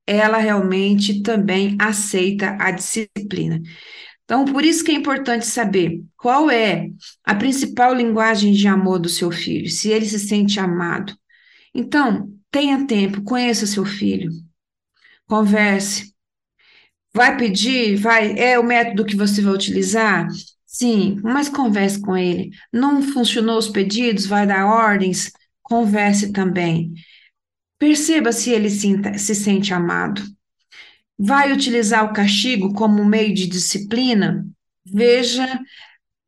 ela realmente também aceita a disciplina. Então, por isso que é importante saber qual é a principal linguagem de amor do seu filho, se ele se sente amado. Então, tenha tempo, conheça seu filho, converse, Vai pedir? Vai? É o método que você vai utilizar? Sim, mas converse com ele. Não funcionou os pedidos? Vai dar ordens? Converse também. Perceba se ele se, se sente amado. Vai utilizar o castigo como meio de disciplina? Veja,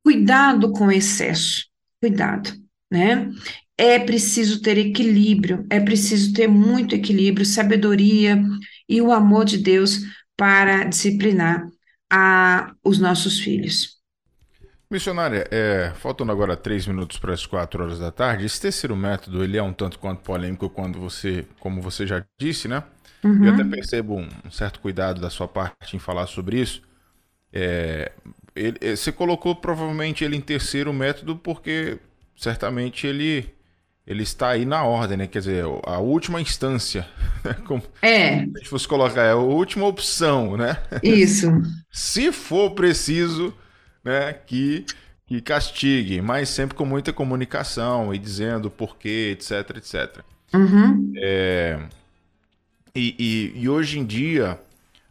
cuidado com excesso. Cuidado, né? é preciso ter equilíbrio, é preciso ter muito equilíbrio, sabedoria e o amor de Deus para disciplinar a, os nossos filhos. Missionária, é, faltando agora três minutos para as quatro horas da tarde, esse terceiro método ele é um tanto quanto polêmico quando você, como você já disse, né? Uhum. Eu até percebo um, um, certo cuidado da sua parte em falar sobre isso. É, ele, é, você colocou provavelmente ele em terceiro método porque certamente ele ele está aí na ordem, né? Quer dizer, a última instância. Né? Como é. Se a gente fosse colocar, é a última opção, né? Isso. Se for preciso, né, que, que castigue, mas sempre com muita comunicação e dizendo porquê, etc, etc. Uhum. É, e, e, e, hoje em dia,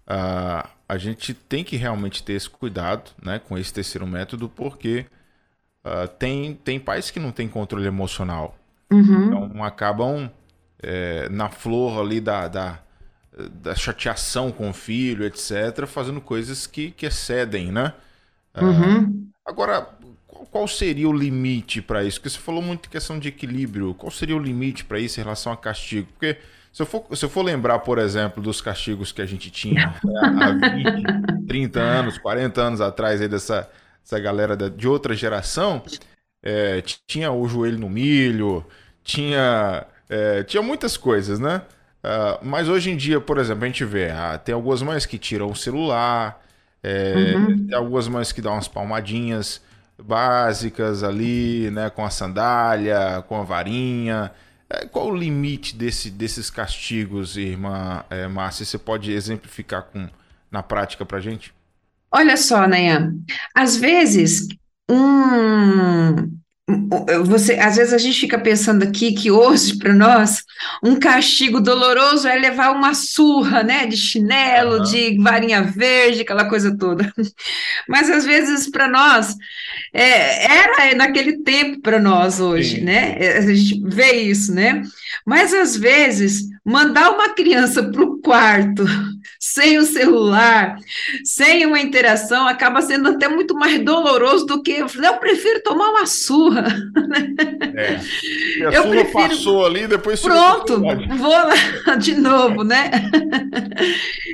uh, a gente tem que realmente ter esse cuidado né, com esse terceiro método, porque uh, tem, tem pais que não têm controle emocional. Uhum. Então acabam é, na flor ali da, da, da, chateação com o filho, etc., fazendo coisas que, que excedem, né? Ah, uhum. agora, qual seria o limite para isso? Porque você falou muito de questão de equilíbrio. Qual seria o limite para isso em relação a castigo? Porque se eu, for, se eu for lembrar, por exemplo, dos castigos que a gente tinha né, há 20, 30 anos, 40 anos atrás, aí dessa, dessa galera de outra geração, é, tinha o joelho no milho, tinha, é, tinha muitas coisas, né? Uh, mas hoje em dia, por exemplo, a gente vê, ah, tem algumas mães que tiram o celular, é, uhum. tem algumas mães que dão umas palmadinhas básicas ali, né? Com a sandália, com a varinha. É, qual o limite desse, desses castigos, irmã é, Márcia? Você pode exemplificar com, na prática pra gente? Olha só, Nayan, às vezes um, você, às vezes a gente fica pensando aqui que hoje, para nós, um castigo doloroso é levar uma surra, né? De chinelo, uhum. de varinha verde, aquela coisa toda. Mas às vezes, para nós, é, era naquele tempo para nós hoje, Sim. né? É, a gente vê isso, né? Mas às vezes, mandar uma criança para o quarto sem o celular, sem uma interação, acaba sendo até muito mais doloroso do que. Eu prefiro tomar uma surra. É. E a eu surra prefiro... passou ali, depois. Pronto, vou lá de novo, né?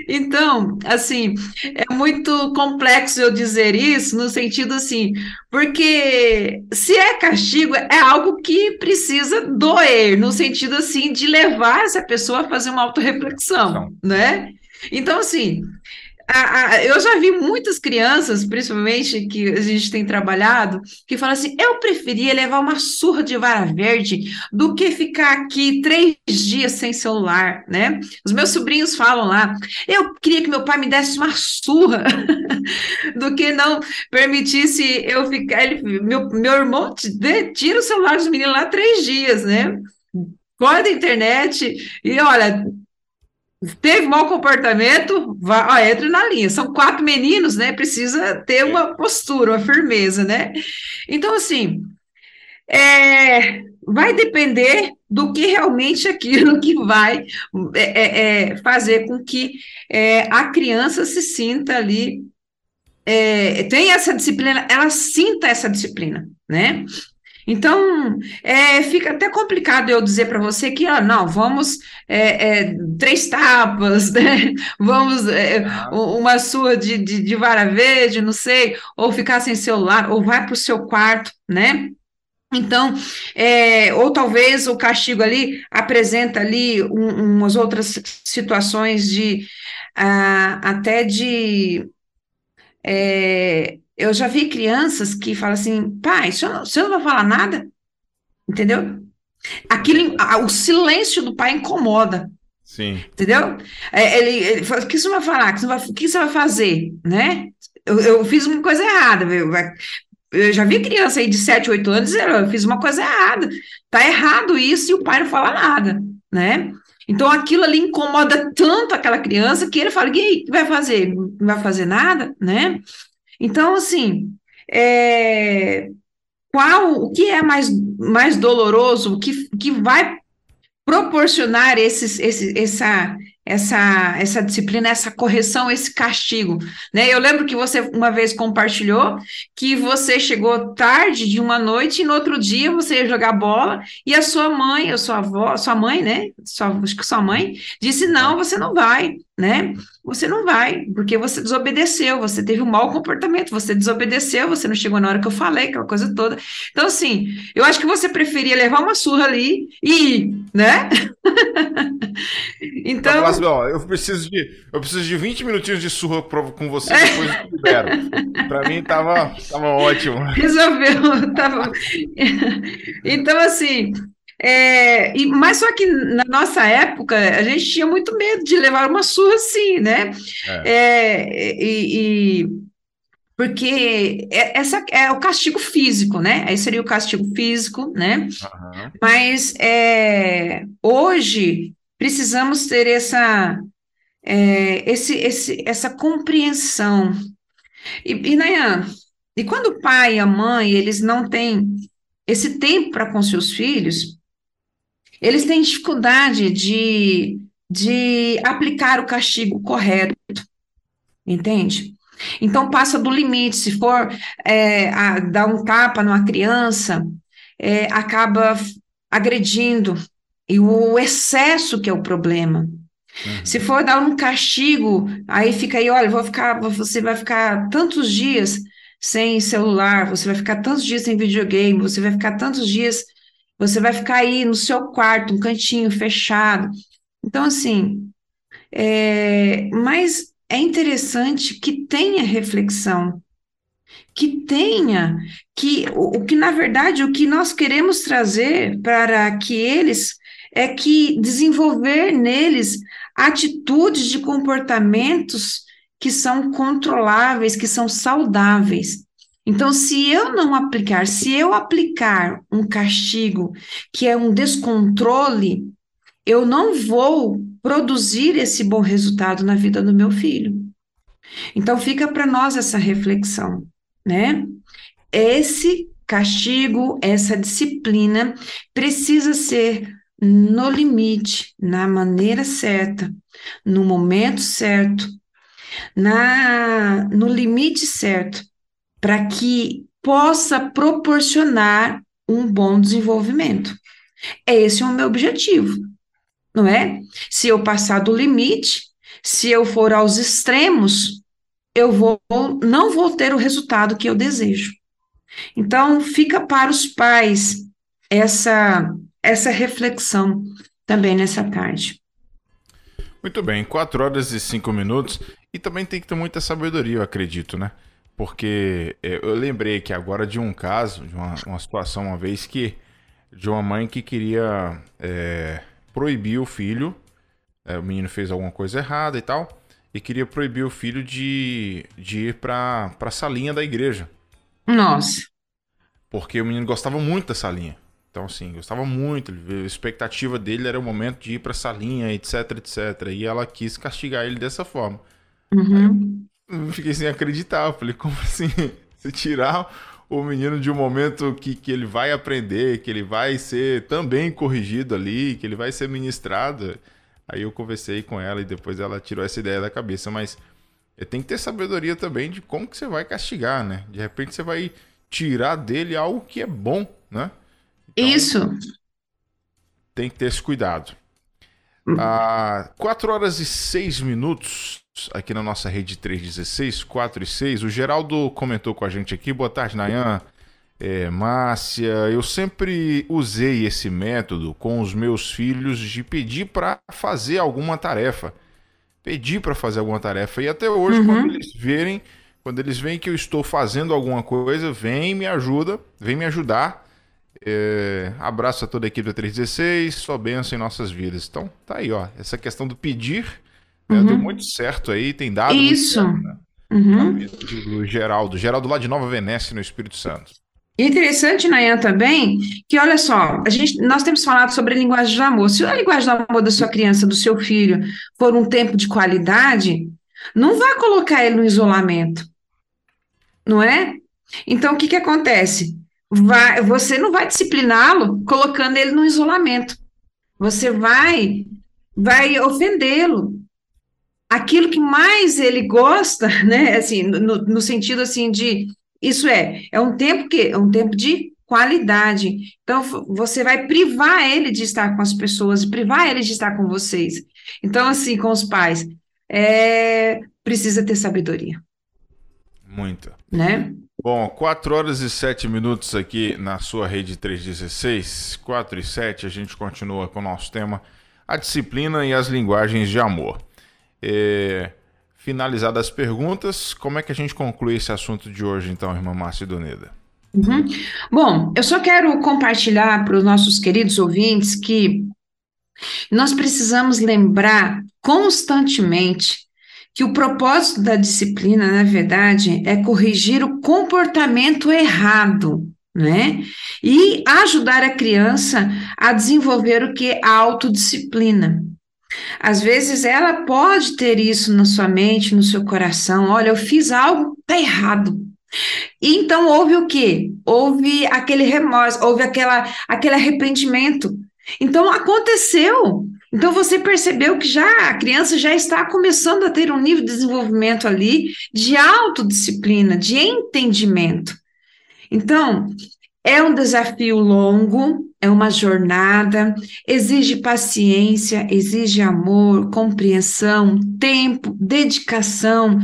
Então, assim, é muito complexo eu dizer isso, no sentido assim, porque se é castigo, é algo que precisa doer, no sentido assim, de levar essa pessoa a fazer uma autorreflexão, né? Então, assim, a, a, eu já vi muitas crianças, principalmente que a gente tem trabalhado, que falam assim: eu preferia levar uma surra de vara verde do que ficar aqui três dias sem celular, né? Os meus sobrinhos falam lá: eu queria que meu pai me desse uma surra do que não permitisse eu ficar. Ele, meu, meu irmão tira o celular dos meninos lá três dias, né? Corta a internet e olha, Teve mau comportamento, vai, ó, entra na linha. São quatro meninos, né? Precisa ter uma postura, uma firmeza, né? Então, assim, é, vai depender do que realmente aquilo que vai é, é, é fazer com que é, a criança se sinta ali, é, tenha essa disciplina, ela sinta essa disciplina, né? Então, é, fica até complicado eu dizer para você que, ah, não, vamos é, é, três tapas, né? vamos é, uma sua de, de, de, vara verde, não sei, ou ficar sem celular, ou vai para o seu quarto, né? Então, é, ou talvez o castigo ali apresenta ali um, umas outras situações de ah, até de é, eu já vi crianças que falam assim, pai, o senhor, o senhor não vai falar nada? Entendeu? Aquilo, o silêncio do pai incomoda. Sim. Entendeu? É, ele, ele fala, o que você vai falar? O que você vai, que você vai fazer? Né? Eu, eu fiz uma coisa errada. Eu, eu já vi criança aí de 7, 8 anos dizendo, eu fiz uma coisa errada. Tá errado isso e o pai não fala nada, né? Então aquilo ali incomoda tanto aquela criança que ele fala, e aí, o que vai fazer? Não vai fazer nada, né? Então, assim, é, qual, o que é mais, mais doloroso, o que, que vai proporcionar esses, esse, essa, essa, essa disciplina, essa correção, esse castigo, né? Eu lembro que você uma vez compartilhou que você chegou tarde de uma noite e no outro dia você ia jogar bola e a sua mãe, a sua avó, sua mãe, né? Sua, acho que sua mãe disse não, você não vai, né? Você não vai, porque você desobedeceu, você teve um mau comportamento, você desobedeceu, você não chegou na hora que eu falei, aquela coisa toda. Então, assim, eu acho que você preferia levar uma surra ali e ir, né? então. Assim, ó, eu preciso de. Eu preciso de 20 minutinhos de surra com você depois libero. Pra mim tava, tava ótimo. Resolveu. Tava... Então, assim, é, e, mas só que na nossa época a gente tinha muito medo de levar uma surra assim, né? É. É, e, e, porque é, essa é o castigo físico, né? Aí seria o castigo físico, né? Uhum. Mas é, hoje precisamos ter essa, é, esse, esse, essa compreensão. E, e Nayan, e quando o pai e a mãe eles não têm esse tempo para com seus filhos, eles têm dificuldade de, de aplicar o castigo correto, entende? Então passa do limite, se for é, a, dar um tapa numa criança, é, acaba agredindo, e o excesso que é o problema. Uhum. Se for dar um castigo, aí fica aí, olha, vou ficar, você vai ficar tantos dias sem celular, você vai ficar tantos dias sem videogame, você vai ficar tantos dias você vai ficar aí no seu quarto, um cantinho fechado. Então, assim, é, mas é interessante que tenha reflexão, que tenha, que o, o que na verdade o que nós queremos trazer para que eles é que desenvolver neles atitudes de comportamentos que são controláveis, que são saudáveis. Então, se eu não aplicar, se eu aplicar um castigo que é um descontrole, eu não vou produzir esse bom resultado na vida do meu filho. Então, fica para nós essa reflexão, né? Esse castigo, essa disciplina precisa ser no limite, na maneira certa, no momento certo, na no limite certo, para que possa proporcionar um bom desenvolvimento. Esse é o meu objetivo, não é? Se eu passar do limite, se eu for aos extremos, eu vou não vou ter o resultado que eu desejo. Então, fica para os pais essa essa reflexão também nessa tarde. Muito bem, quatro horas e cinco minutos. E também tem que ter muita sabedoria, eu acredito, né? Porque é, eu lembrei que agora de um caso, de uma, uma situação uma vez que de uma mãe que queria é, proibir o filho, é, o menino fez alguma coisa errada e tal, e queria proibir o filho de, de ir para a salinha da igreja. Nossa. Porque o menino gostava muito da salinha. Então, assim, gostava muito. A expectativa dele era o momento de ir para a salinha, etc, etc. E ela quis castigar ele dessa forma. Uhum fiquei sem acreditar. Eu falei, como assim? Se tirar o menino de um momento que, que ele vai aprender, que ele vai ser também corrigido ali, que ele vai ser ministrado. Aí eu conversei com ela e depois ela tirou essa ideia da cabeça. Mas tem que ter sabedoria também de como que você vai castigar, né? De repente você vai tirar dele algo que é bom, né? Então, Isso. Tem que ter esse cuidado. Hum. Ah, 4 horas e 6 minutos aqui na nossa rede 316, 4 e 6. O Geraldo comentou com a gente aqui. Boa tarde, Nayan. É, Márcia, eu sempre usei esse método com os meus filhos de pedir para fazer alguma tarefa. Pedir para fazer alguma tarefa. E até hoje, uhum. quando eles verem, quando eles veem que eu estou fazendo alguma coisa, vem me ajuda, vem me ajudar. É, abraço a toda a equipe da 316, só benção em nossas vidas. Então, tá aí, ó. Essa questão do pedir Uhum. Deu muito certo aí, tem dado. Isso. Certo, né? uhum. Do Geraldo. Geraldo lá de Nova Venécia, no Espírito Santo. Interessante, Nayan, também, que olha só, a gente, nós temos falado sobre a linguagem do amor. Se a linguagem do amor da sua criança, do seu filho, for um tempo de qualidade, não vá colocar ele no isolamento, não é? Então, o que, que acontece? Vai, você não vai discipliná-lo colocando ele no isolamento. Você vai vai ofendê-lo. Aquilo que mais ele gosta, né? Assim, no, no sentido assim de isso é, é um tempo que é um tempo de qualidade. Então, você vai privar ele de estar com as pessoas, privar ele de estar com vocês. Então, assim, com os pais, é, precisa ter sabedoria. Muita. Né? Bom, 4 horas e 7 minutos aqui na sua rede 316. 4 e 7, a gente continua com o nosso tema, a disciplina e as linguagens de amor. É, finalizadas as perguntas, como é que a gente conclui esse assunto de hoje, então, irmã Márcia Doneda? Uhum. Bom, eu só quero compartilhar para os nossos queridos ouvintes que nós precisamos lembrar constantemente que o propósito da disciplina, na verdade, é corrigir o comportamento errado, né? E ajudar a criança a desenvolver o que a autodisciplina. Às vezes ela pode ter isso na sua mente, no seu coração. Olha, eu fiz algo, tá errado. E então houve o quê? Houve aquele remorso, houve aquela, aquele arrependimento. Então aconteceu. Então você percebeu que já a criança já está começando a ter um nível de desenvolvimento ali de autodisciplina, de entendimento. Então, é um desafio longo, é uma jornada, exige paciência, exige amor, compreensão, tempo, dedicação,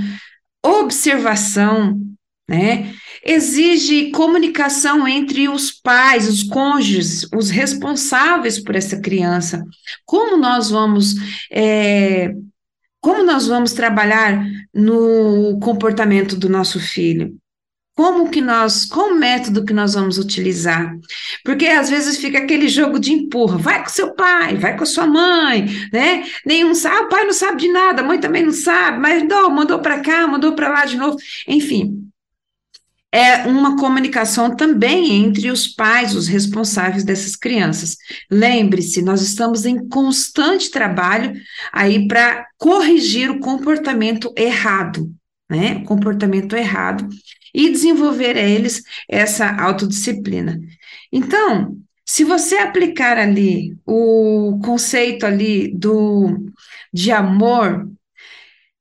observação, né? Exige comunicação entre os pais, os cônjuges, os responsáveis por essa criança. Como nós vamos é, como nós vamos trabalhar no comportamento do nosso filho? Como que nós, qual método que nós vamos utilizar? Porque às vezes fica aquele jogo de empurra, vai com seu pai, vai com a sua mãe, né? Nenhum sabe, o pai não sabe de nada, a mãe também não sabe, mas não, mandou para cá, mandou para lá de novo, enfim é uma comunicação também entre os pais, os responsáveis dessas crianças. Lembre-se, nós estamos em constante trabalho aí para corrigir o comportamento errado, né? O comportamento errado e desenvolver a eles essa autodisciplina. Então, se você aplicar ali o conceito ali do de amor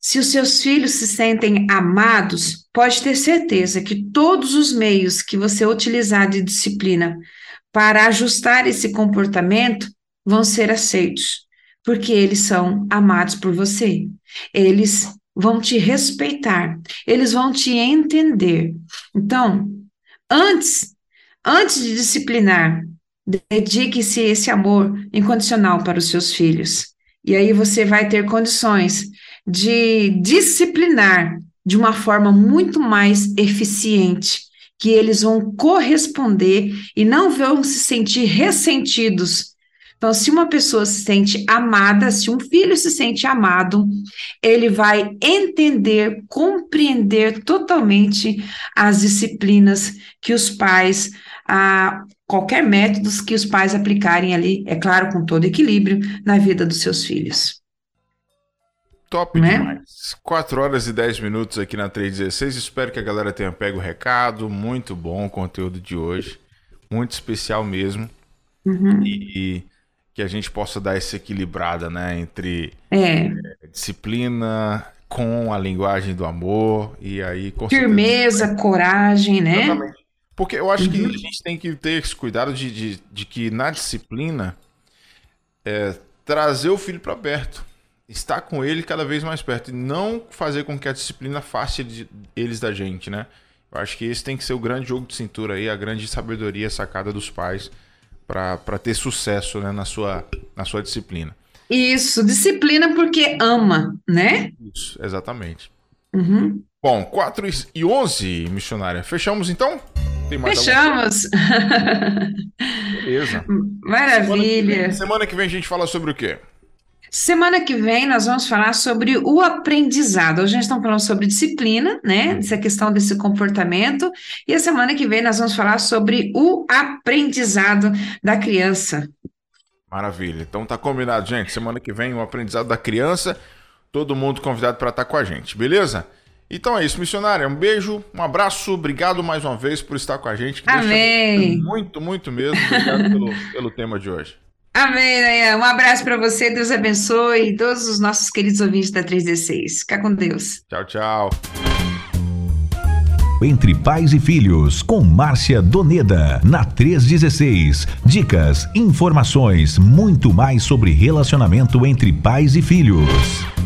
se os seus filhos se sentem amados, pode ter certeza que todos os meios que você utilizar de disciplina para ajustar esse comportamento vão ser aceitos, porque eles são amados por você. Eles vão te respeitar, eles vão te entender. Então, antes, antes de disciplinar, dedique-se esse amor incondicional para os seus filhos. E aí você vai ter condições de disciplinar de uma forma muito mais eficiente, que eles vão corresponder e não vão se sentir ressentidos. Então, se uma pessoa se sente amada, se um filho se sente amado, ele vai entender, compreender totalmente as disciplinas que os pais, a, qualquer método que os pais aplicarem ali, é claro, com todo equilíbrio, na vida dos seus filhos. Top né? demais. 4 horas e 10 minutos aqui na 316. Espero que a galera tenha pego o recado. Muito bom o conteúdo de hoje. Muito especial mesmo. Uhum. E, que a gente possa dar essa equilibrada, né? Entre é. É, disciplina com a linguagem do amor. E aí. Firmeza, certeza, coragem, né? Exatamente. Porque eu acho uhum. que a gente tem que ter esse cuidado de, de, de que na disciplina é, trazer o filho para perto estar com ele cada vez mais perto e não fazer com que a disciplina faça eles da gente, né? Eu acho que esse tem que ser o grande jogo de cintura aí, a grande sabedoria sacada dos pais para ter sucesso né, na, sua, na sua disciplina. Isso, disciplina porque ama, né? Isso, exatamente. Uhum. Bom, 4 e 11, missionária. Fechamos então? Fechamos. Beleza. Maravilha. Semana que, vem, semana que vem a gente fala sobre o quê? Semana que vem nós vamos falar sobre o aprendizado. Hoje a gente está falando sobre disciplina, né? Uhum. Essa questão desse comportamento. E a semana que vem nós vamos falar sobre o aprendizado da criança. Maravilha. Então tá combinado, gente. Semana que vem o aprendizado da criança. Todo mundo convidado para estar tá com a gente, beleza? Então é isso, missionária. Um beijo, um abraço, obrigado mais uma vez por estar com a gente. Amém. Muito, muito mesmo. Obrigado pelo, pelo tema de hoje. Amém, Nayan. Um abraço para você, Deus abençoe todos os nossos queridos ouvintes da 316. Fica com Deus. Tchau, tchau. Entre Pais e Filhos, com Márcia Doneda, na 316. Dicas, informações, muito mais sobre relacionamento entre pais e filhos.